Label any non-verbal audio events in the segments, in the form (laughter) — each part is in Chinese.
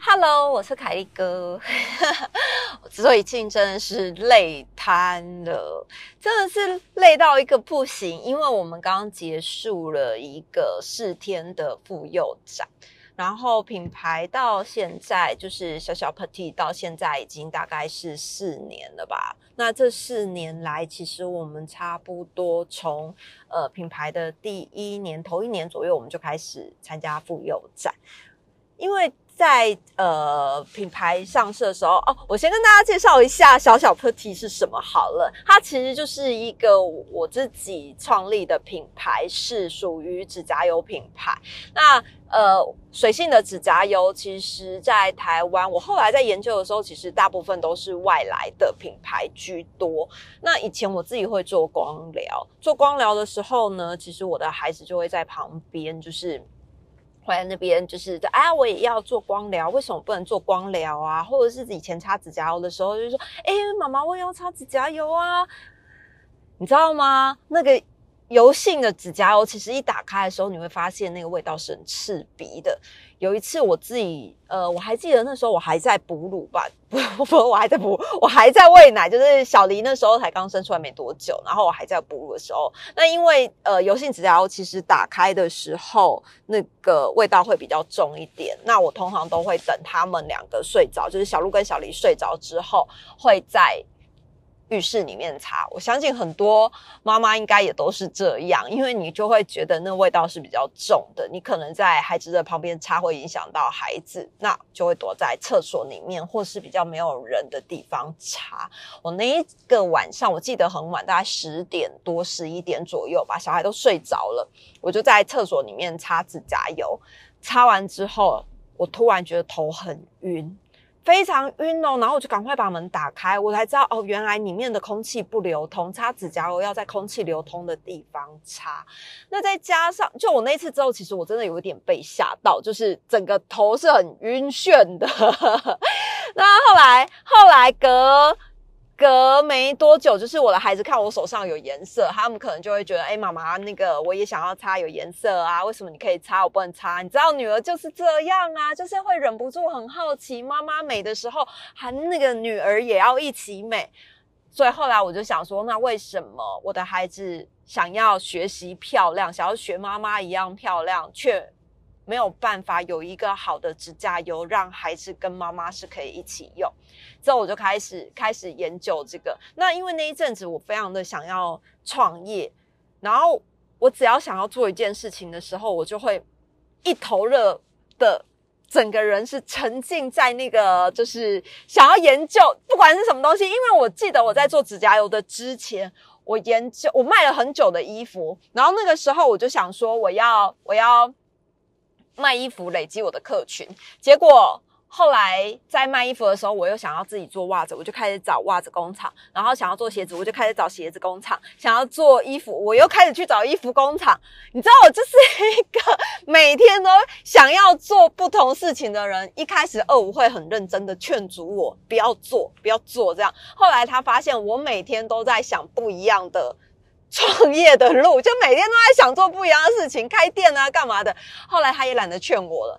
Hello，我是凯丽哥。(laughs) 之所以进真的是累瘫了，真的是累到一个不行。因为我们刚刚结束了一个四天的妇幼展，然后品牌到现在就是小小 Petit 到现在已经大概是四年了吧。那这四年来，其实我们差不多从呃品牌的第一年头一年左右，我们就开始参加妇幼展，因为。在呃品牌上市的时候哦，我先跟大家介绍一下小小特替是什么好了。它其实就是一个我自己创立的品牌，是属于指甲油品牌。那呃水性的指甲油，其实在台湾，我后来在研究的时候，其实大部分都是外来的品牌居多。那以前我自己会做光疗，做光疗的时候呢，其实我的孩子就会在旁边，就是。回来那边就是哎呀，我也要做光疗，为什么不能做光疗啊？或者是以前擦指甲油的时候，就是说，哎，妈妈，我也要擦指甲油啊，你知道吗？那个。油性的指甲油，其实一打开的时候，你会发现那个味道是很刺鼻的。有一次我自己，呃，我还记得那时候我还在哺乳吧，(laughs) 不不，我还在哺，我还在喂奶，就是小黎那时候才刚生出来没多久，然后我还在哺乳的时候，那因为呃油性指甲油其实打开的时候，那个味道会比较重一点。那我通常都会等他们两个睡着，就是小鹿跟小黎睡着之后，会在。浴室里面擦，我相信很多妈妈应该也都是这样，因为你就会觉得那味道是比较重的，你可能在孩子的旁边擦会影响到孩子，那就会躲在厕所里面或是比较没有人的地方擦。我那一个晚上，我记得很晚，大概十点多、十一点左右吧，小孩都睡着了，我就在厕所里面擦指甲油，擦完之后，我突然觉得头很晕。非常晕哦，然后我就赶快把门打开，我才知道哦，原来里面的空气不流通，擦指甲油要在空气流通的地方擦。那再加上，就我那次之后，其实我真的有一点被吓到，就是整个头是很晕眩的。(laughs) 那后来，后来隔。隔没多久，就是我的孩子看我手上有颜色，他们可能就会觉得，哎，妈妈，那个我也想要擦有颜色啊，为什么你可以擦，我不能擦？你知道女儿就是这样啊，(laughs) 就是会忍不住很好奇，妈妈美的时候，还那个女儿也要一起美。所以后来我就想说，那为什么我的孩子想要学习漂亮，想要学妈妈一样漂亮，却没有办法有一个好的指甲油，让孩子跟妈妈是可以一起用？之后我就开始开始研究这个。那因为那一阵子我非常的想要创业，然后我只要想要做一件事情的时候，我就会一头热的，整个人是沉浸在那个就是想要研究，不管是什么东西。因为我记得我在做指甲油的之前，我研究我卖了很久的衣服，然后那个时候我就想说，我要我要卖衣服，累积我的客群，结果。后来在卖衣服的时候，我又想要自己做袜子，我就开始找袜子工厂；然后想要做鞋子，我就开始找鞋子工厂；想要做衣服，我又开始去找衣服工厂。你知道，我就是一个每天都想要做不同事情的人。一开始二五会很认真的劝阻我不要做，不要做这样。后来他发现我每天都在想不一样的创业的路，就每天都在想做不一样的事情，开店啊，干嘛的。后来他也懒得劝我了。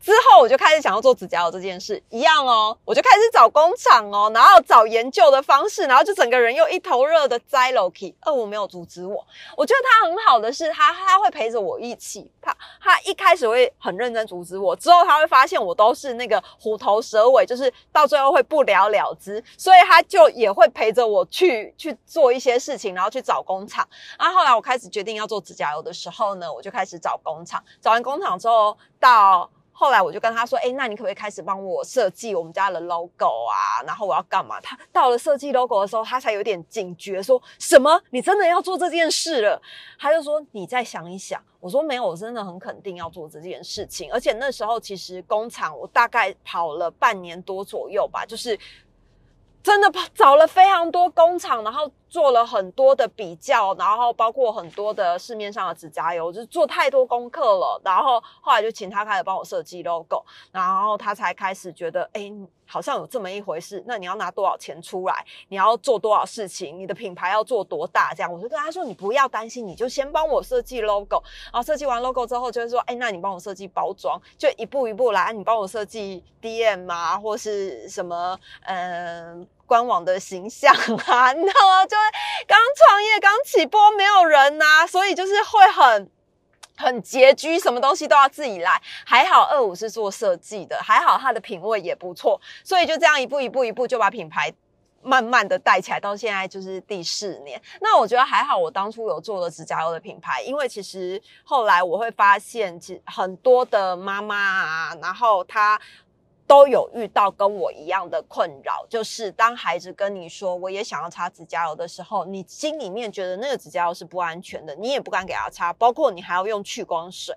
之后我就开始想要做指甲油这件事，一样哦，我就开始找工厂哦，然后找研究的方式，然后就整个人又一头热的栽楼梯。二五没有阻止我，我觉得他很好的是，他他会陪着我一起，他他一开始会很认真阻止我，之后他会发现我都是那个虎头蛇尾，就是到最后会不了了之，所以他就也会陪着我去去做一些事情，然后去找工厂。然后后来我开始决定要做指甲油的时候呢，我就开始找工厂，找完工厂之后到。后来我就跟他说：“哎，那你可不可以开始帮我设计我们家的 logo 啊？然后我要干嘛？”他到了设计 logo 的时候，他才有点警觉，说什么：“你真的要做这件事了？”他就说：“你再想一想。”我说：“没有，我真的很肯定要做这件事情。而且那时候其实工厂我大概跑了半年多左右吧，就是。”真的找了非常多工厂，然后做了很多的比较，然后包括很多的市面上的指甲油，就是做太多功课了。然后后来就请他开始帮我设计 logo，然后他才开始觉得，哎，好像有这么一回事，那你要拿多少钱出来？你要做多少事情？你的品牌要做多大？这样，我就跟他说，你不要担心，你就先帮我设计 logo，然后设计完 logo 之后，就是说，哎，那你帮我设计包装，就一步一步来，你帮我设计 DM 啊，或是什么，嗯，官网的形象啊，(laughs) 你知道吗？就是刚创业、刚起波，没有人呐，所以就是会很。很拮据，什么东西都要自己来。还好二五是做设计的，还好他的品味也不错，所以就这样一步一步一步就把品牌慢慢的带起来，到现在就是第四年。那我觉得还好，我当初有做了指甲油的品牌，因为其实后来我会发现，其很多的妈妈啊，然后她。都有遇到跟我一样的困扰，就是当孩子跟你说我也想要擦指甲油的时候，你心里面觉得那个指甲油是不安全的，你也不敢给他擦，包括你还要用去光水。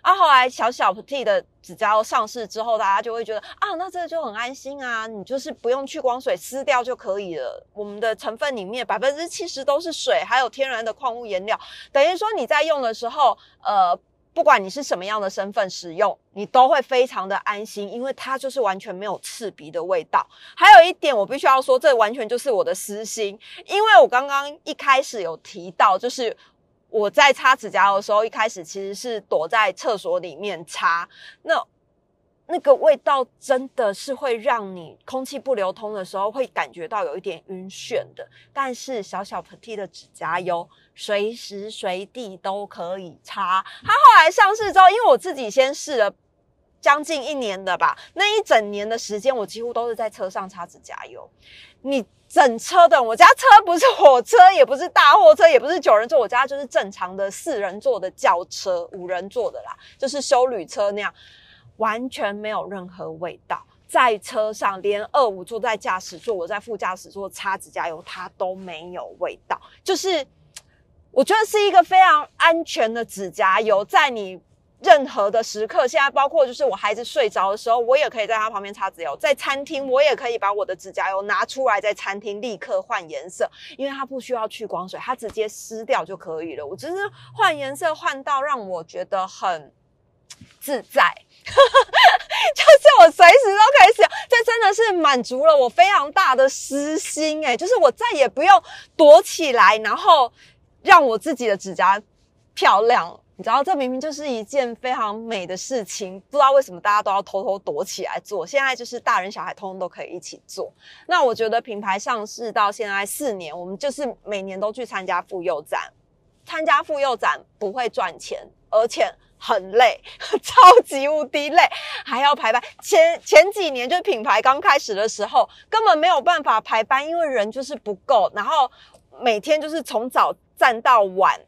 啊，后来小小 T 的指甲油上市之后，大家就会觉得啊，那这个就很安心啊，你就是不用去光水撕掉就可以了。我们的成分里面百分之七十都是水，还有天然的矿物颜料，等于说你在用的时候，呃。不管你是什么样的身份使用，你都会非常的安心，因为它就是完全没有刺鼻的味道。还有一点，我必须要说，这完全就是我的私心，因为我刚刚一开始有提到，就是我在擦指甲油的时候，一开始其实是躲在厕所里面擦，那那个味道真的是会让你空气不流通的时候会感觉到有一点晕眩的。但是小小喷嚏的指甲油。随时随地都可以擦。它后来上市之后，因为我自己先试了将近一年的吧，那一整年的时间，我几乎都是在车上擦指甲油。你整车的，我家车不是火车，也不是大货车，也不是九人座，我家就是正常的四人座的轿车，五人座的啦，就是修旅车那样，完全没有任何味道。在车上，连二五坐在驾驶座，我在副驾驶座擦指甲油，它都没有味道，就是。我觉得是一个非常安全的指甲油，在你任何的时刻，现在包括就是我孩子睡着的时候，我也可以在他旁边擦指甲油。在餐厅，我也可以把我的指甲油拿出来，在餐厅立刻换颜色，因为它不需要去光水，它直接撕掉就可以了。我只是换颜色换到让我觉得很自在，哈 (laughs) 哈就是我随时都可以使用。这真的是满足了我非常大的私心，诶就是我再也不用躲起来，然后。让我自己的指甲漂亮，你知道，这明明就是一件非常美的事情，不知道为什么大家都要偷偷躲起来做。现在就是大人小孩通通都可以一起做。那我觉得品牌上市到现在四年，我们就是每年都去参加妇幼展，参加妇幼展不会赚钱，而且很累，(laughs) 超级无敌累，还要排班。前前几年就是品牌刚开始的时候，根本没有办法排班，因为人就是不够，然后每天就是从早。站到晚，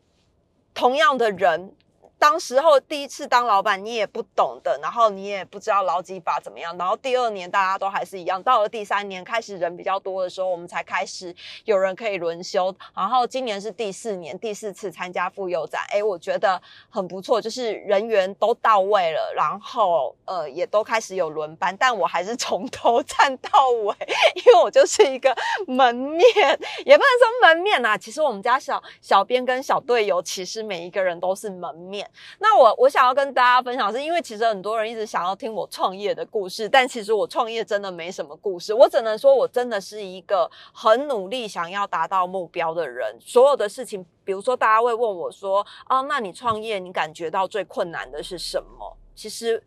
同样的人。当时候第一次当老板，你也不懂的，然后你也不知道劳基法怎么样。然后第二年大家都还是一样，到了第三年开始人比较多的时候，我们才开始有人可以轮休。然后今年是第四年，第四次参加妇幼展，哎，我觉得很不错，就是人员都到位了，然后呃也都开始有轮班，但我还是从头站到尾，因为我就是一个门面，也不能说门面呐。其实我们家小小编跟小队友，其实每一个人都是门面。那我我想要跟大家分享，是因为其实很多人一直想要听我创业的故事，但其实我创业真的没什么故事。我只能说我真的是一个很努力想要达到目标的人。所有的事情，比如说大家会问我说：“啊，那你创业，你感觉到最困难的是什么？”其实。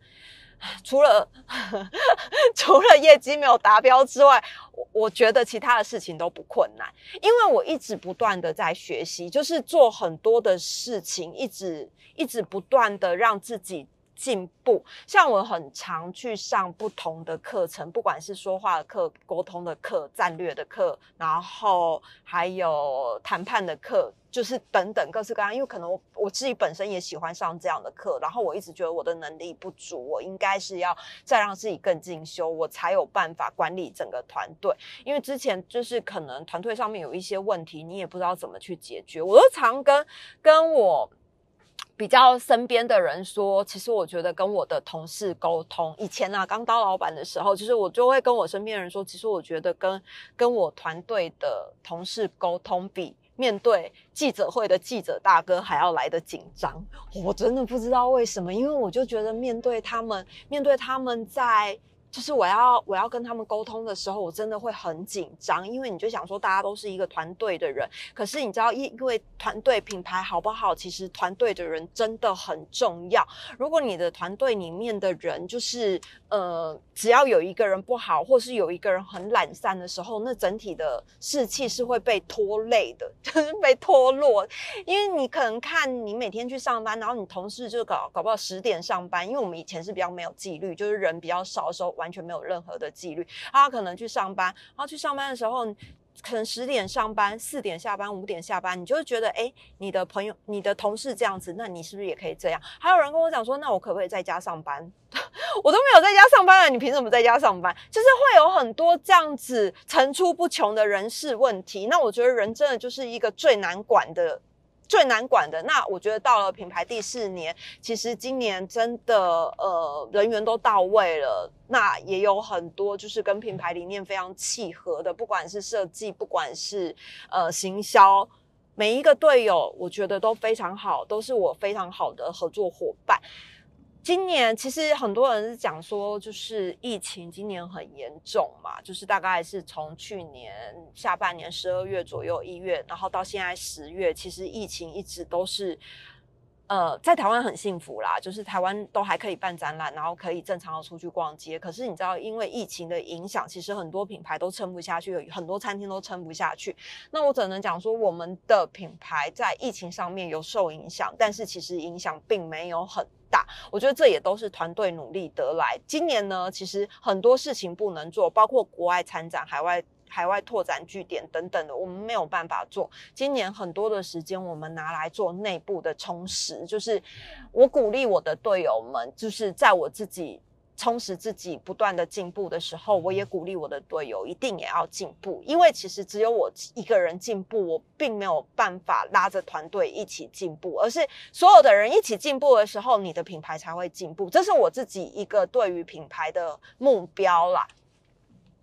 除了 (laughs) 除了业绩没有达标之外，我我觉得其他的事情都不困难，因为我一直不断的在学习，就是做很多的事情，一直一直不断的让自己进步。像我很常去上不同的课程，不管是说话的课、沟通的课、战略的课，然后还有谈判的课。就是等等各式各样，因为可能我我自己本身也喜欢上这样的课，然后我一直觉得我的能力不足，我应该是要再让自己更进修，我才有办法管理整个团队。因为之前就是可能团队上面有一些问题，你也不知道怎么去解决。我都常跟跟我比较身边的人说，其实我觉得跟我的同事沟通，以前啊刚当老板的时候，其实我就会跟我身边人说，其实我觉得跟跟我团队的同事沟通比。面对记者会的记者大哥还要来的紧张，我真的不知道为什么，因为我就觉得面对他们，面对他们在就是我要我要跟他们沟通的时候，我真的会很紧张，因为你就想说大家都是一个团队的人，可是你知道，因因为团队品牌好不好，其实团队的人真的很重要。如果你的团队里面的人就是呃，只要有一个人不好，或是有一个人很懒散的时候，那整体的士气是会被拖累的，(laughs) 就是被拖落。因为你可能看你每天去上班，然后你同事就搞搞不好十点上班，因为我们以前是比较没有纪律，就是人比较少的时候。完全没有任何的纪律，他可能去上班，然后去上班的时候，可能十点上班，四点下班，五点下班，你就会觉得，哎，你的朋友、你的同事这样子，那你是不是也可以这样？还有人跟我讲说，那我可不可以在家上班？(laughs) 我都没有在家上班了，你凭什么在家上班？就是会有很多这样子层出不穷的人事问题。那我觉得人真的就是一个最难管的。最难管的那，我觉得到了品牌第四年，其实今年真的呃人员都到位了，那也有很多就是跟品牌理念非常契合的，不管是设计，不管是呃行销，每一个队友我觉得都非常好，都是我非常好的合作伙伴。今年其实很多人讲说，就是疫情今年很严重嘛，就是大概是从去年下半年十二月左右一月，然后到现在十月，其实疫情一直都是，呃，在台湾很幸福啦，就是台湾都还可以办展览，然后可以正常的出去逛街。可是你知道，因为疫情的影响，其实很多品牌都撑不下去，有很多餐厅都撑不下去。那我只能讲说，我们的品牌在疫情上面有受影响，但是其实影响并没有很。大，我觉得这也都是团队努力得来。今年呢，其实很多事情不能做，包括国外参展、海外海外拓展据点等等的，我们没有办法做。今年很多的时间，我们拿来做内部的充实，就是我鼓励我的队友们，就是在我自己。充实自己，不断的进步的时候，我也鼓励我的队友一定也要进步，因为其实只有我一个人进步，我并没有办法拉着团队一起进步，而是所有的人一起进步的时候，你的品牌才会进步。这是我自己一个对于品牌的目标啦。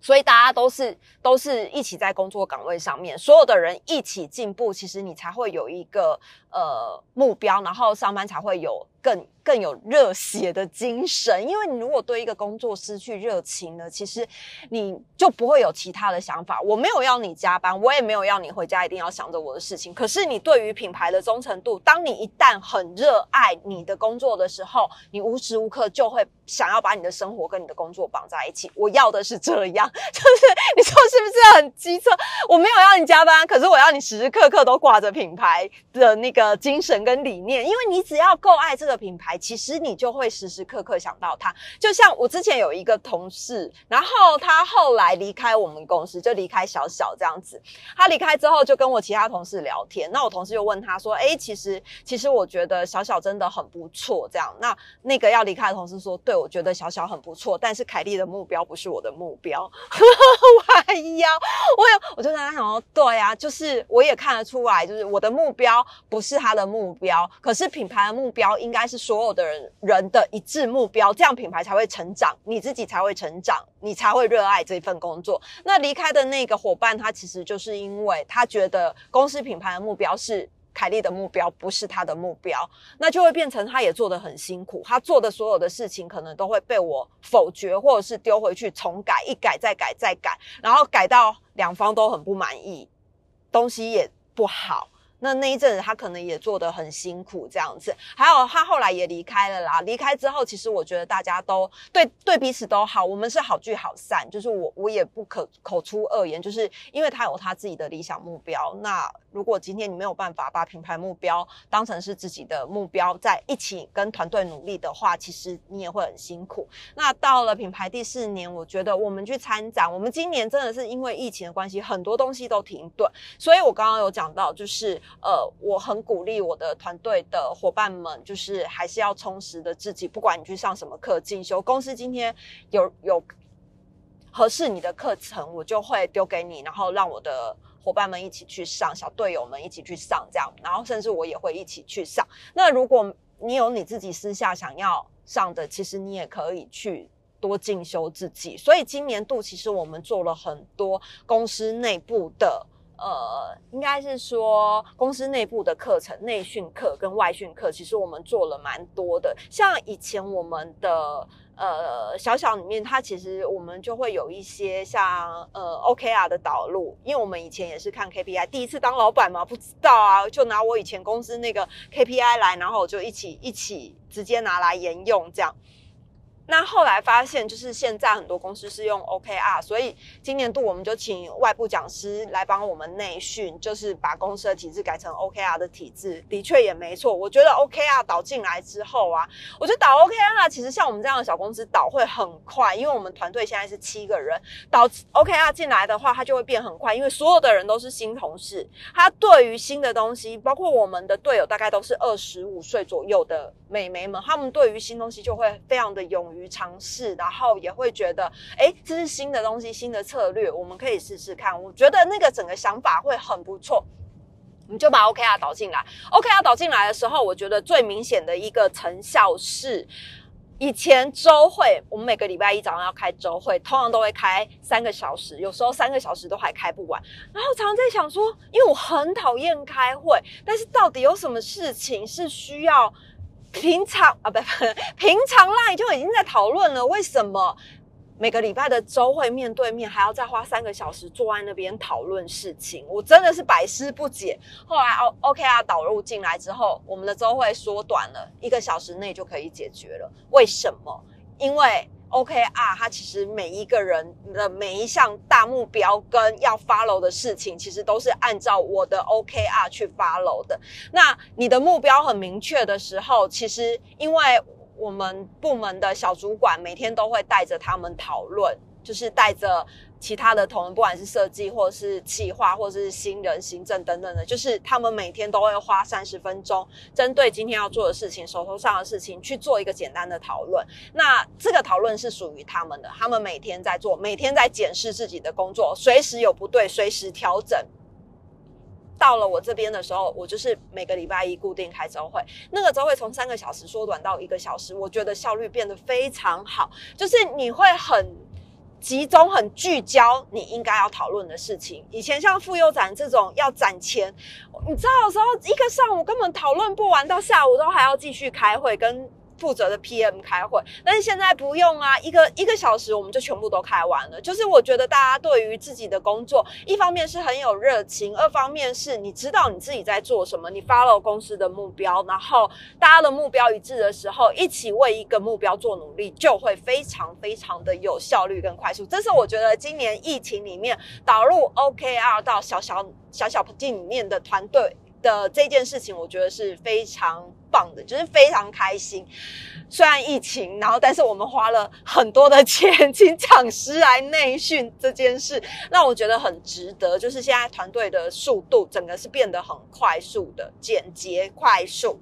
所以大家都是都是一起在工作岗位上面，所有的人一起进步，其实你才会有一个呃目标，然后上班才会有更。更有热血的精神，因为你如果对一个工作失去热情了，其实你就不会有其他的想法。我没有要你加班，我也没有要你回家一定要想着我的事情。可是你对于品牌的忠诚度，当你一旦很热爱你的工作的时候，你无时无刻就会想要把你的生活跟你的工作绑在一起。我要的是这样，就是你说是不是很机车？我没有要你加班，可是我要你时时刻刻都挂着品牌的那个的精神跟理念，因为你只要够爱这个品牌。其实你就会时时刻刻想到他，就像我之前有一个同事，然后他后来离开我们公司，就离开小小这样子。他离开之后，就跟我其他同事聊天。那我同事就问他说：“哎，其实其实我觉得小小真的很不错。”这样，那那个要离开的同事说：“对，我觉得小小很不错，但是凯莉的目标不是我的目标。(laughs) ”我还要，我有，我就跟他讲说：“对啊，就是我也看得出来，就是我的目标不是是他的目标，可是品牌的目标应该是所有。”的人人的一致目标，这样品牌才会成长，你自己才会成长，你才会热爱这份工作。那离开的那个伙伴，他其实就是因为他觉得公司品牌的目标是凯莉的目标，不是他的目标，那就会变成他也做得很辛苦，他做的所有的事情可能都会被我否决，或者是丢回去重改，一改再改再改，然后改到两方都很不满意，东西也不好。那那一阵子他可能也做得很辛苦，这样子。还有他后来也离开了啦。离开之后，其实我觉得大家都对对彼此都好，我们是好聚好散。就是我我也不可口出恶言，就是因为他有他自己的理想目标。那如果今天你没有办法把品牌目标当成是自己的目标，在一起跟团队努力的话，其实你也会很辛苦。那到了品牌第四年，我觉得我们去参展，我们今年真的是因为疫情的关系，很多东西都停顿。所以我刚刚有讲到，就是。呃，我很鼓励我的团队的伙伴们，就是还是要充实的自己。不管你去上什么课进修，公司今天有有合适你的课程，我就会丢给你，然后让我的伙伴们一起去上，小队友们一起去上，这样，然后甚至我也会一起去上。那如果你有你自己私下想要上的，其实你也可以去多进修自己。所以今年度其实我们做了很多公司内部的。呃，应该是说公司内部的课程、内训课跟外训课，其实我们做了蛮多的。像以前我们的呃小小里面，它其实我们就会有一些像呃 OKR 的导入，因为我们以前也是看 KPI，第一次当老板嘛，不知道啊，就拿我以前公司那个 KPI 来，然后我就一起一起直接拿来沿用这样。那后来发现，就是现在很多公司是用 OKR，所以今年度我们就请外部讲师来帮我们内训，就是把公司的体制改成 OKR 的体制。的确也没错，我觉得 OKR 导进来之后啊，我觉得导 OKR 其实像我们这样的小公司导会很快，因为我们团队现在是七个人，导 OKR 进来的话，它就会变很快，因为所有的人都是新同事，他对于新的东西，包括我们的队友大概都是二十五岁左右的美眉们，他们对于新东西就会非常的勇于。于尝试，然后也会觉得，哎，这是新的东西，新的策略，我们可以试试看。我觉得那个整个想法会很不错，我们就把 OKR 导进来。OKR 导进来的时候，我觉得最明显的一个成效是，以前周会，我们每个礼拜一早上要开周会，通常都会开三个小时，有时候三个小时都还开不完。然后常常在想说，因为我很讨厌开会，但是到底有什么事情是需要？平常啊，不不，(laughs) 平常赖就已经在讨论了，为什么每个礼拜的周会面对面还要再花三个小时坐在那边讨论事情？我真的是百思不解。后来 O O K 啊导入进来之后，我们的周会缩短了一个小时内就可以解决了。为什么？因为。OKR，它其实每一个人的每一项大目标跟要 follow 的事情，其实都是按照我的 OKR 去 follow 的。那你的目标很明确的时候，其实因为我们部门的小主管每天都会带着他们讨论，就是带着。其他的同仁，不管是设计，或是企划，或者是新人、行政等等的，就是他们每天都会花三十分钟，针对今天要做的事情、手头上的事情去做一个简单的讨论。那这个讨论是属于他们的，他们每天在做，每天在检视自己的工作，随时有不对，随时调整。到了我这边的时候，我就是每个礼拜一固定开周会，那个周会从三个小时缩短到一个小时，我觉得效率变得非常好，就是你会很。集中很聚焦，你应该要讨论的事情。以前像妇幼展这种要攒钱，你知道的时候一个上午根本讨论不完，到下午都还要继续开会跟。负责的 PM 开会，但是现在不用啊，一个一个小时我们就全部都开完了。就是我觉得大家对于自己的工作，一方面是很有热情，二方面是你知道你自己在做什么，你 follow 公司的目标，然后大家的目标一致的时候，一起为一个目标做努力，就会非常非常的有效率跟快速。这是我觉得今年疫情里面导入 OKR 到小小小小进里面的团队。的这件事情，我觉得是非常棒的，就是非常开心。虽然疫情，然后但是我们花了很多的钱 (laughs) 请讲师来内训这件事，让我觉得很值得。就是现在团队的速度，整个是变得很快速的、简洁、快速。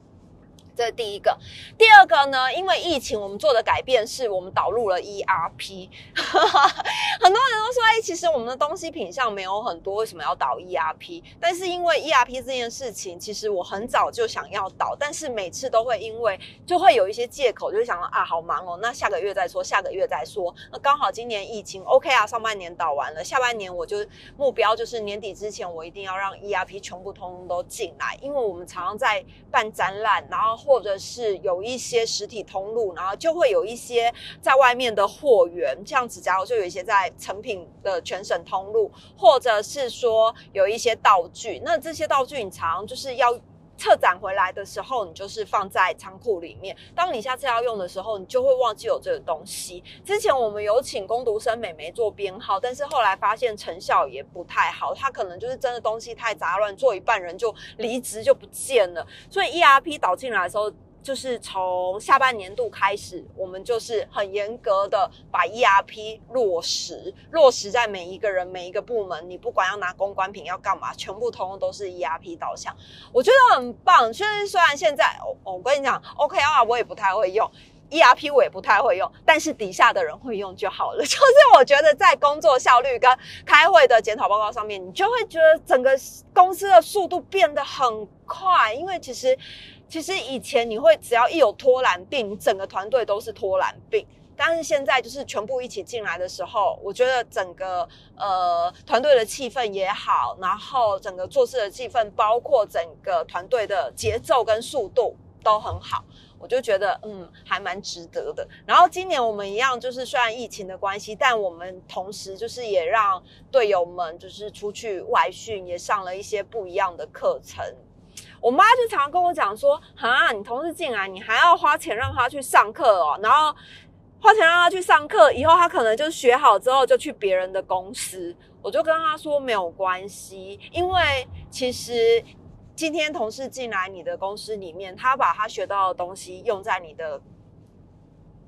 这是第一个，第二个呢？因为疫情，我们做的改变是我们导入了 ERP。(laughs) 很多人都说，哎，其实我们的东西品相没有很多，为什么要导 ERP？但是因为 ERP 这件事情，其实我很早就想要导，但是每次都会因为就会有一些借口，就是想啊，好忙哦，那下个月再说，下个月再说。那刚好今年疫情 OK 啊，上半年导完了，下半年我就目标就是年底之前，我一定要让 ERP 全部通通都进来，因为我们常常在办展览，然后。或者是有一些实体通路，然后就会有一些在外面的货源，这样子，假如就有一些在成品的全省通路，或者是说有一些道具，那这些道具你常就是要撤展回来的时候，你就是放在仓库里面，当你下次要用的时候，你就会忘记有这个东西。之前我们有请工读生美眉做编号，但是后来发现成效也不太好，她可能就是真的东西太杂乱，做一半人就离职就不见了。所以 ERP 导进来的时候。就是从下半年度开始，我们就是很严格的把 ERP 落实，落实在每一个人、每一个部门。你不管要拿公关品要干嘛，全部通通都是 ERP 导向，我觉得很棒。虽然虽然现在，我我跟你讲，OKR 我也不太会用，ERP 我也不太会用，但是底下的人会用就好了。(laughs) 就是我觉得在工作效率跟开会的检讨报告上面，你就会觉得整个公司的速度变得很快，因为其实。其实以前你会只要一有拖懒病，你整个团队都是拖懒病。但是现在就是全部一起进来的时候，我觉得整个呃团队的气氛也好，然后整个做事的气氛，包括整个团队的节奏跟速度都很好。我就觉得嗯还蛮值得的。然后今年我们一样，就是虽然疫情的关系，但我们同时就是也让队友们就是出去外训，也上了一些不一样的课程。我妈就常常跟我讲说：“啊，你同事进来，你还要花钱让他去上课哦，然后。”花钱让他去上课，以后他可能就学好之后就去别人的公司。我就跟她说没有关系，因为其实今天同事进来你的公司里面，他把他学到的东西用在你的。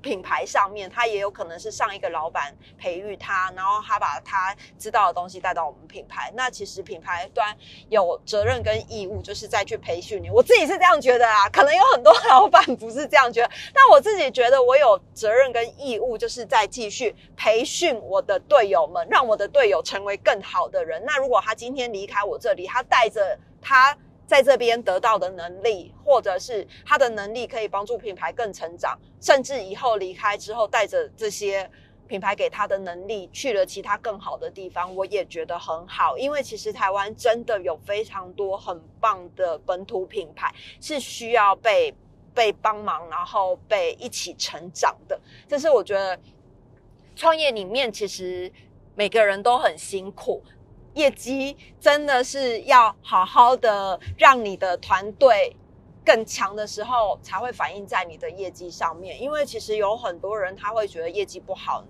品牌上面，他也有可能是上一个老板培育他，然后他把他知道的东西带到我们品牌。那其实品牌端有责任跟义务，就是再去培训你。我自己是这样觉得啊，可能有很多老板不是这样觉得，但我自己觉得我有责任跟义务，就是在继续培训我的队友们，让我的队友成为更好的人。那如果他今天离开我这里，他带着他。在这边得到的能力，或者是他的能力可以帮助品牌更成长，甚至以后离开之后，带着这些品牌给他的能力去了其他更好的地方，我也觉得很好。因为其实台湾真的有非常多很棒的本土品牌，是需要被被帮忙，然后被一起成长的。这是我觉得创业里面，其实每个人都很辛苦。业绩真的是要好好的让你的团队更强的时候，才会反映在你的业绩上面。因为其实有很多人他会觉得业绩不好。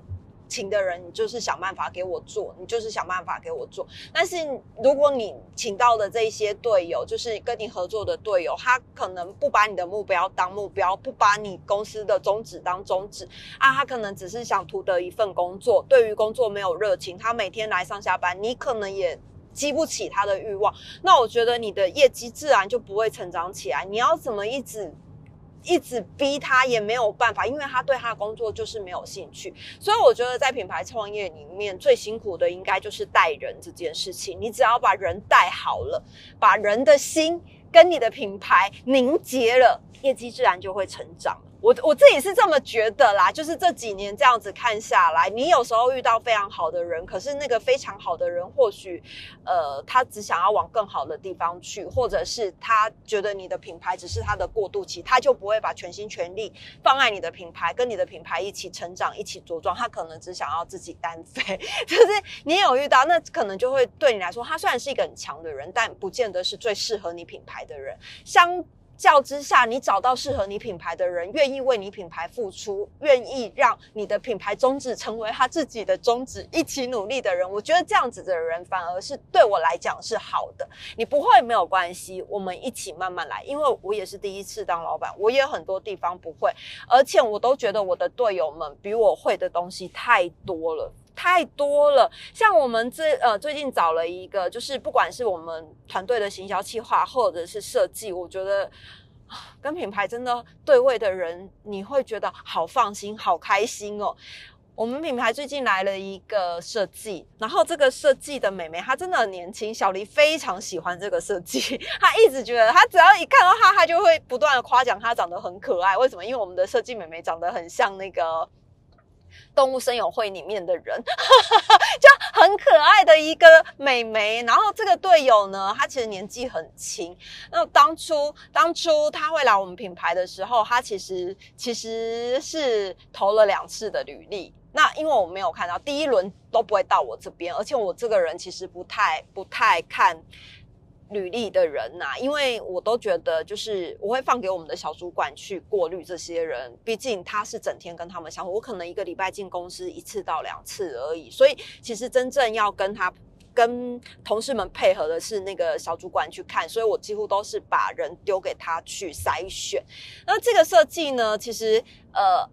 请的人，你就是想办法给我做，你就是想办法给我做。但是如果你请到的这些队友，就是跟你合作的队友，他可能不把你的目标当目标，不把你公司的宗旨当宗旨啊，他可能只是想图得一份工作，对于工作没有热情，他每天来上下班，你可能也激不起他的欲望。那我觉得你的业绩自然就不会成长起来。你要怎么一直？一直逼他也没有办法，因为他对他的工作就是没有兴趣。所以我觉得在品牌创业里面最辛苦的应该就是带人这件事情。你只要把人带好了，把人的心跟你的品牌凝结了，业绩自然就会成长。我我自己是这么觉得啦，就是这几年这样子看下来，你有时候遇到非常好的人，可是那个非常好的人，或许，呃，他只想要往更好的地方去，或者是他觉得你的品牌只是他的过渡期，他就不会把全心全力放在你的品牌，跟你的品牌一起成长，一起茁壮，他可能只想要自己单飞。(laughs) 就是你有遇到，那可能就会对你来说，他虽然是一个很强的人，但不见得是最适合你品牌的人。相较之下，你找到适合你品牌的人，愿意为你品牌付出，愿意让你的品牌宗旨成为他自己的宗旨，一起努力的人，我觉得这样子的人反而是对我来讲是好的。你不会没有关系，我们一起慢慢来，因为我也是第一次当老板，我也很多地方不会，而且我都觉得我的队友们比我会的东西太多了。太多了，像我们这呃最近找了一个，就是不管是我们团队的行销企划或者是设计，我觉得跟品牌真的对位的人，你会觉得好放心、好开心哦。我们品牌最近来了一个设计，然后这个设计的美眉她真的很年轻，小黎非常喜欢这个设计，(laughs) 她一直觉得她只要一看到她，她就会不断的夸奖她长得很可爱。为什么？因为我们的设计美眉长得很像那个。动物声友会里面的人，(laughs) 就很可爱的一个美眉。然后这个队友呢，他其实年纪很轻。那当初当初他会来我们品牌的时候，他其实其实是投了两次的履历。那因为我没有看到第一轮都不会到我这边，而且我这个人其实不太不太看。履历的人呐，因为我都觉得，就是我会放给我们的小主管去过滤这些人，毕竟他是整天跟他们相处，我可能一个礼拜进公司一次到两次而已，所以其实真正要跟他跟同事们配合的是那个小主管去看，所以我几乎都是把人丢给他去筛选。那这个设计呢，其实呃。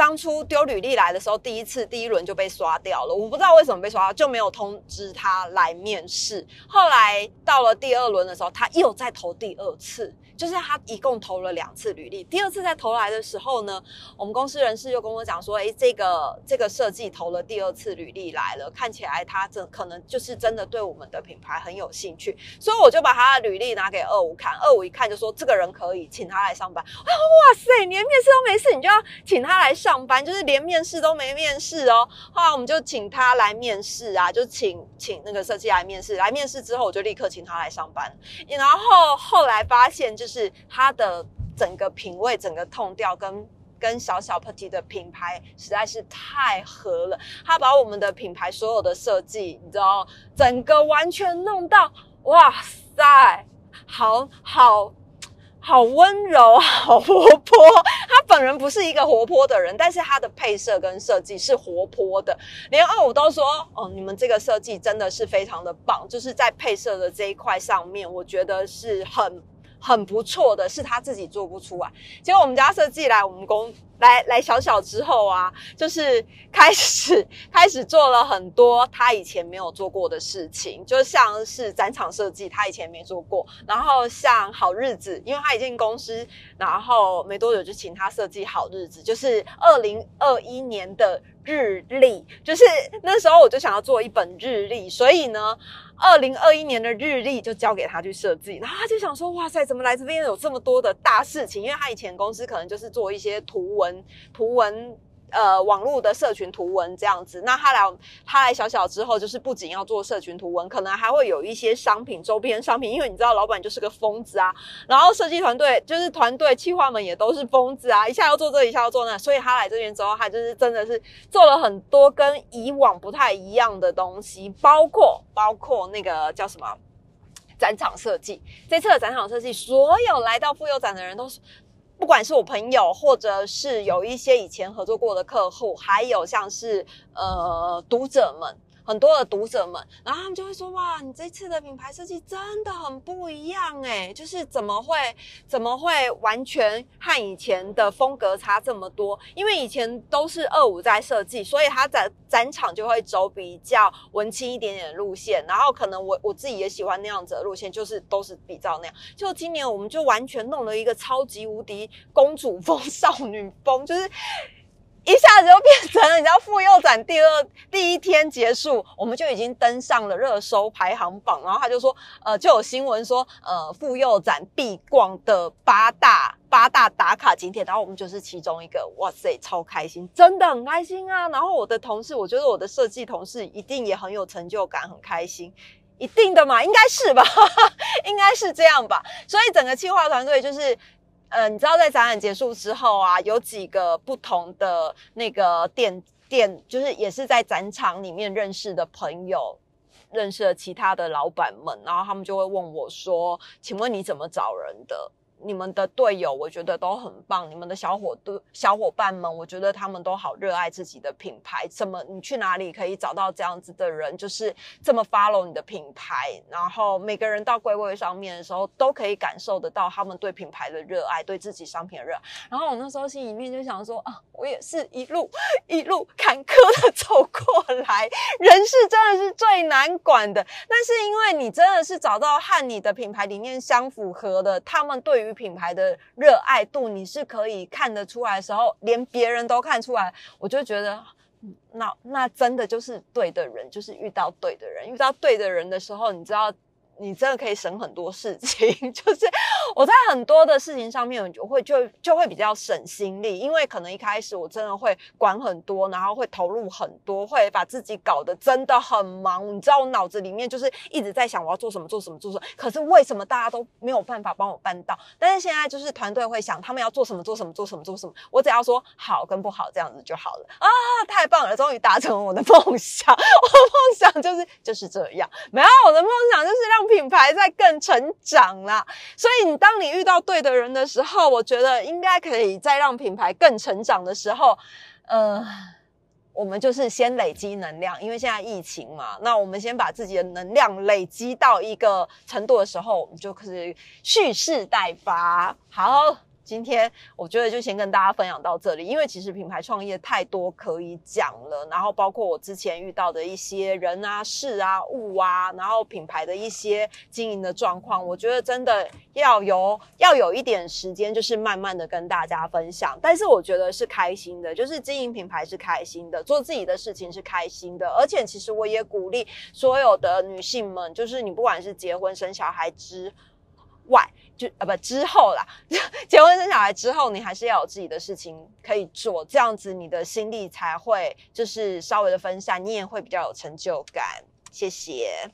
当初丢履历来的时候，第一次第一轮就被刷掉了。我不知道为什么被刷掉，就没有通知他来面试。后来到了第二轮的时候，他又再投第二次。就是他一共投了两次履历，第二次再投来的时候呢，我们公司人事又跟我讲说，哎，这个这个设计投了第二次履历来了，看起来他真可能就是真的对我们的品牌很有兴趣，所以我就把他的履历拿给二五看，二五一看就说这个人可以，请他来上班。哇塞，连面试都没试，你就要请他来上上班，就是连面试都没面试哦。后来我们就请他来面试啊，就请请那个设计来面试，来面试之后我就立刻请他来上班，然后后来发现就是。他的整个品味、整个痛调跟跟小小 Petit 的品牌实在是太合了。他把我们的品牌所有的设计，你知道，整个完全弄到，哇塞，好好。好温柔，(laughs) 好活泼。他本人不是一个活泼的人，但是他的配色跟设计是活泼的。连二五都说：“哦，你们这个设计真的是非常的棒，就是在配色的这一块上面，我觉得是很很不错的，是他自己做不出来。”结果我们家设计来我们公。来来小小之后啊，就是开始开始做了很多他以前没有做过的事情，就像是展场设计，他以前没做过。然后像好日子，因为他已经公司，然后没多久就请他设计好日子，就是二零二一年的日历，就是那时候我就想要做一本日历，所以呢。二零二一年的日历就交给他去设计，然后他就想说：哇塞，怎么来这边有这么多的大事情？因为他以前公司可能就是做一些图文、图文。呃，网络的社群图文这样子，那他来他来小小之后，就是不仅要做社群图文，可能还会有一些商品周边商品，因为你知道老板就是个疯子啊，然后设计团队就是团队企划们也都是疯子啊，一下要做这，一下要做那，所以他来这边之后，他就是真的是做了很多跟以往不太一样的东西，包括包括那个叫什么？展场设计，这次的展场设计，所有来到妇幼展的人都是。不管是我朋友，或者是有一些以前合作过的客户，还有像是呃读者们。很多的读者们，然后他们就会说：“哇，你这次的品牌设计真的很不一样诶，就是怎么会怎么会完全和以前的风格差这么多？因为以前都是二五在设计，所以他在展场就会走比较文青一点点的路线。然后可能我我自己也喜欢那样子的路线，就是都是比较那样。就今年我们就完全弄了一个超级无敌公主风、少女风，就是。”一下子就变成了，你知道，妇幼展第二第一天结束，我们就已经登上了热搜排行榜。然后他就说，呃，就有新闻说，呃，妇幼展必逛的八大八大打卡景点，然后我们就是其中一个。哇塞，超开心，真的很开心啊！然后我的同事，我觉得我的设计同事一定也很有成就感，很开心，一定的嘛，应该是吧，(laughs) 应该是这样吧。所以整个企划团队就是。呃，你知道在展览结束之后啊，有几个不同的那个店店，就是也是在展场里面认识的朋友，认识了其他的老板们，然后他们就会问我说：“请问你怎么找人的？”你们的队友，我觉得都很棒。你们的小伙都小伙伴们，我觉得他们都好热爱自己的品牌。怎么你去哪里可以找到这样子的人？就是这么 follow 你的品牌，然后每个人到柜位上面的时候，都可以感受得到他们对品牌的热爱，对自己商品的热爱。然后我那时候心里面就想说啊，我也是一路一路坎坷的走过来，(laughs) 人事真的是最难管的。但是因为你真的是找到和你的品牌理念相符合的，他们对于品牌的热爱度，你是可以看得出来的时候，连别人都看出来，我就觉得，那那真的就是对的人，就是遇到对的人，遇到对的人的时候，你知道。你真的可以省很多事情，(laughs) 就是我在很多的事情上面，我就会就就会比较省心力，因为可能一开始我真的会管很多，然后会投入很多，会把自己搞得真的很忙。你知道，我脑子里面就是一直在想我要做什么，做什么，做什么。可是为什么大家都没有办法帮我办到？但是现在就是团队会想他们要做什么，做什么，做什么，做什么。我只要说好跟不好这样子就好了啊！太棒了，终于达成了我的梦想。(laughs) 我的梦想就是就是这样，没有我的梦想就是让。品牌在更成长啦，所以你当你遇到对的人的时候，我觉得应该可以再让品牌更成长的时候，呃，我们就是先累积能量，因为现在疫情嘛，那我们先把自己的能量累积到一个程度的时候，我们就可以蓄势待发。好。今天我觉得就先跟大家分享到这里，因为其实品牌创业太多可以讲了，然后包括我之前遇到的一些人啊、事啊、物啊，然后品牌的一些经营的状况，我觉得真的要有要有一点时间，就是慢慢的跟大家分享。但是我觉得是开心的，就是经营品牌是开心的，做自己的事情是开心的，而且其实我也鼓励所有的女性们，就是你不管是结婚生小孩之外。就啊不之后啦，结婚生小孩之后，你还是要有自己的事情可以做，这样子你的心力才会就是稍微的分散，你也会比较有成就感。谢谢。